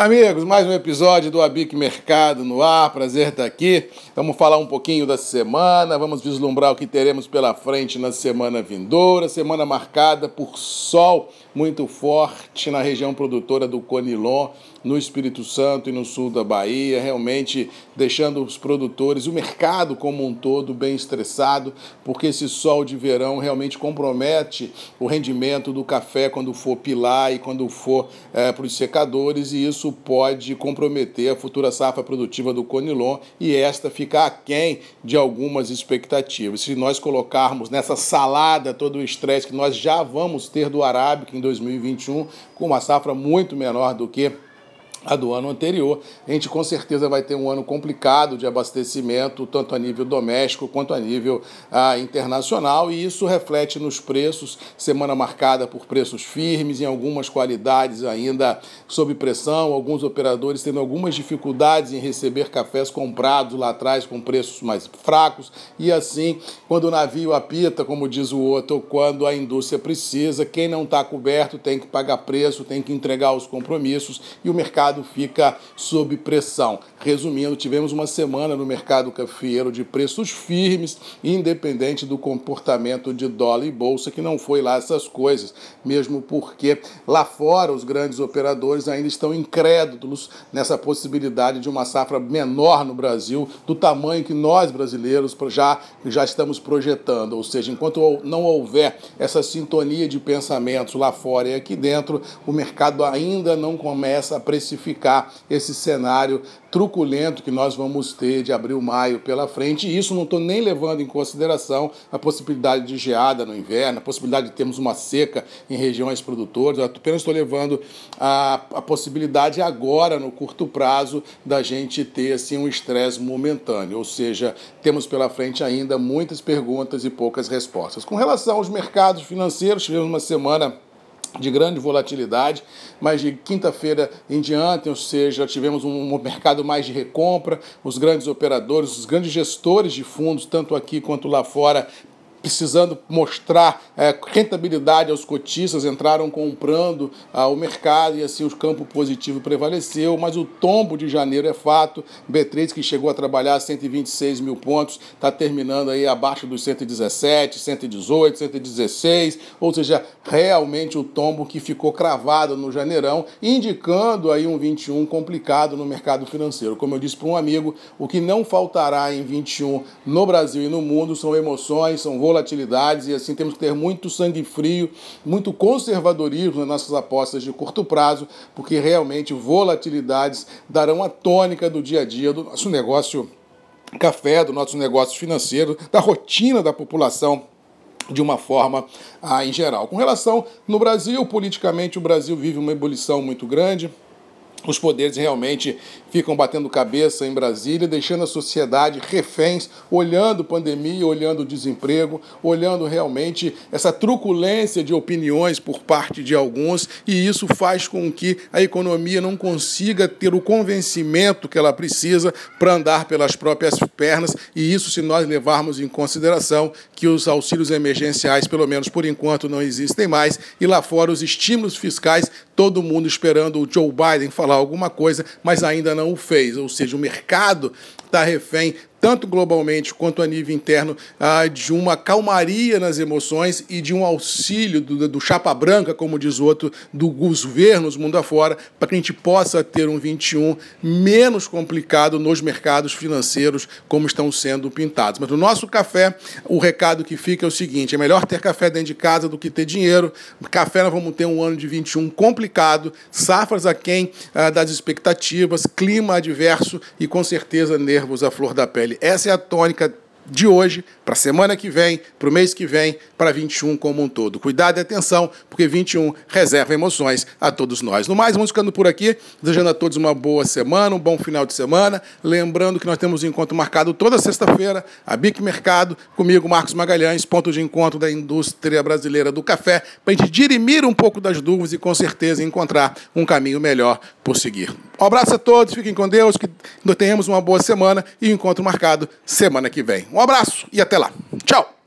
Amigos, mais um episódio do Abic Mercado no ar. Prazer estar aqui. Vamos falar um pouquinho da semana, vamos vislumbrar o que teremos pela frente na semana vindoura. Semana marcada por sol muito forte na região produtora do Conilon, no Espírito Santo e no sul da Bahia, realmente deixando os produtores, o mercado como um todo, bem estressado, porque esse sol de verão realmente compromete o rendimento do café quando for pilar e quando for é, para os secadores, e isso pode comprometer a futura safra produtiva do Conilon e esta ficar aquém de algumas expectativas. Se nós colocarmos nessa salada todo o estresse que nós já vamos ter do Arábica em 2021, com uma safra muito menor do que a do ano anterior. A gente com certeza vai ter um ano complicado de abastecimento, tanto a nível doméstico quanto a nível ah, internacional, e isso reflete nos preços, semana marcada por preços firmes, em algumas qualidades ainda sob pressão, alguns operadores tendo algumas dificuldades em receber cafés comprados lá atrás com preços mais fracos, e assim, quando o navio apita, como diz o outro, quando a indústria precisa, quem não está coberto tem que pagar preço, tem que entregar os compromissos, e o mercado mercado fica sob pressão. Resumindo, tivemos uma semana no mercado cafeiro de preços firmes, independente do comportamento de dólar e bolsa, que não foi lá essas coisas, mesmo porque lá fora os grandes operadores ainda estão incrédulos nessa possibilidade de uma safra menor no Brasil, do tamanho que nós brasileiros já, já estamos projetando. Ou seja, enquanto não houver essa sintonia de pensamentos lá fora e aqui dentro, o mercado ainda não começa a precificar justificar esse cenário truculento que nós vamos ter de abril-maio pela frente. E isso não estou nem levando em consideração a possibilidade de geada no inverno, a possibilidade de termos uma seca em regiões produtoras. Eu apenas estou levando a, a possibilidade agora, no curto prazo, da gente ter assim, um estresse momentâneo. Ou seja, temos pela frente ainda muitas perguntas e poucas respostas. Com relação aos mercados financeiros, tivemos uma semana de grande volatilidade, mas de quinta-feira em diante, ou seja, tivemos um mercado mais de recompra, os grandes operadores, os grandes gestores de fundos, tanto aqui quanto lá fora, precisando mostrar é, rentabilidade aos cotistas, entraram comprando ah, o mercado e assim o campo positivo prevaleceu, mas o tombo de janeiro é fato. B3, que chegou a trabalhar 126 mil pontos, está terminando aí abaixo dos 117, 118, 116, ou seja, realmente o tombo que ficou cravado no janeirão, indicando aí um 21 complicado no mercado financeiro. Como eu disse para um amigo, o que não faltará em 21 no Brasil e no mundo são emoções, são volatilidades e assim temos que ter muito sangue frio, muito conservadorismo nas nossas apostas de curto prazo, porque realmente volatilidades darão a tônica do dia a dia do nosso negócio café, do nosso negócio financeiro, da rotina da população de uma forma ah, em geral. Com relação no Brasil, politicamente o Brasil vive uma ebulição muito grande os poderes realmente ficam batendo cabeça em Brasília, deixando a sociedade reféns, olhando pandemia, olhando desemprego, olhando realmente essa truculência de opiniões por parte de alguns, e isso faz com que a economia não consiga ter o convencimento que ela precisa para andar pelas próprias pernas, e isso se nós levarmos em consideração que os auxílios emergenciais, pelo menos por enquanto, não existem mais, e lá fora os estímulos fiscais, todo mundo esperando o Joe Biden falar alguma coisa, mas ainda não o fez. Ou seja, o mercado está refém tanto globalmente quanto a nível interno, ah, de uma calmaria nas emoções e de um auxílio do, do chapa branca, como diz outro, dos governos mundo afora, para que a gente possa ter um 21 menos complicado nos mercados financeiros, como estão sendo pintados. Mas no nosso café, o recado que fica é o seguinte: é melhor ter café dentro de casa do que ter dinheiro. Café, nós vamos ter um ano de 21 complicado, safras aquém ah, das expectativas, clima adverso e com certeza nervos à flor da pele. Essa é a tônica de hoje, para a semana que vem, para o mês que vem, para 21 como um todo. Cuidado e atenção, porque 21 reserva emoções a todos nós. No mais, vamos ficando por aqui, desejando a todos uma boa semana, um bom final de semana. Lembrando que nós temos um encontro marcado toda sexta-feira, a BIC Mercado, comigo, Marcos Magalhães, ponto de encontro da indústria brasileira do café, para a gente dirimir um pouco das dúvidas e com certeza encontrar um caminho melhor por seguir. Um abraço a todos, fiquem com Deus, que tenhamos uma boa semana e um encontro marcado semana que vem. Um abraço e até lá. Tchau!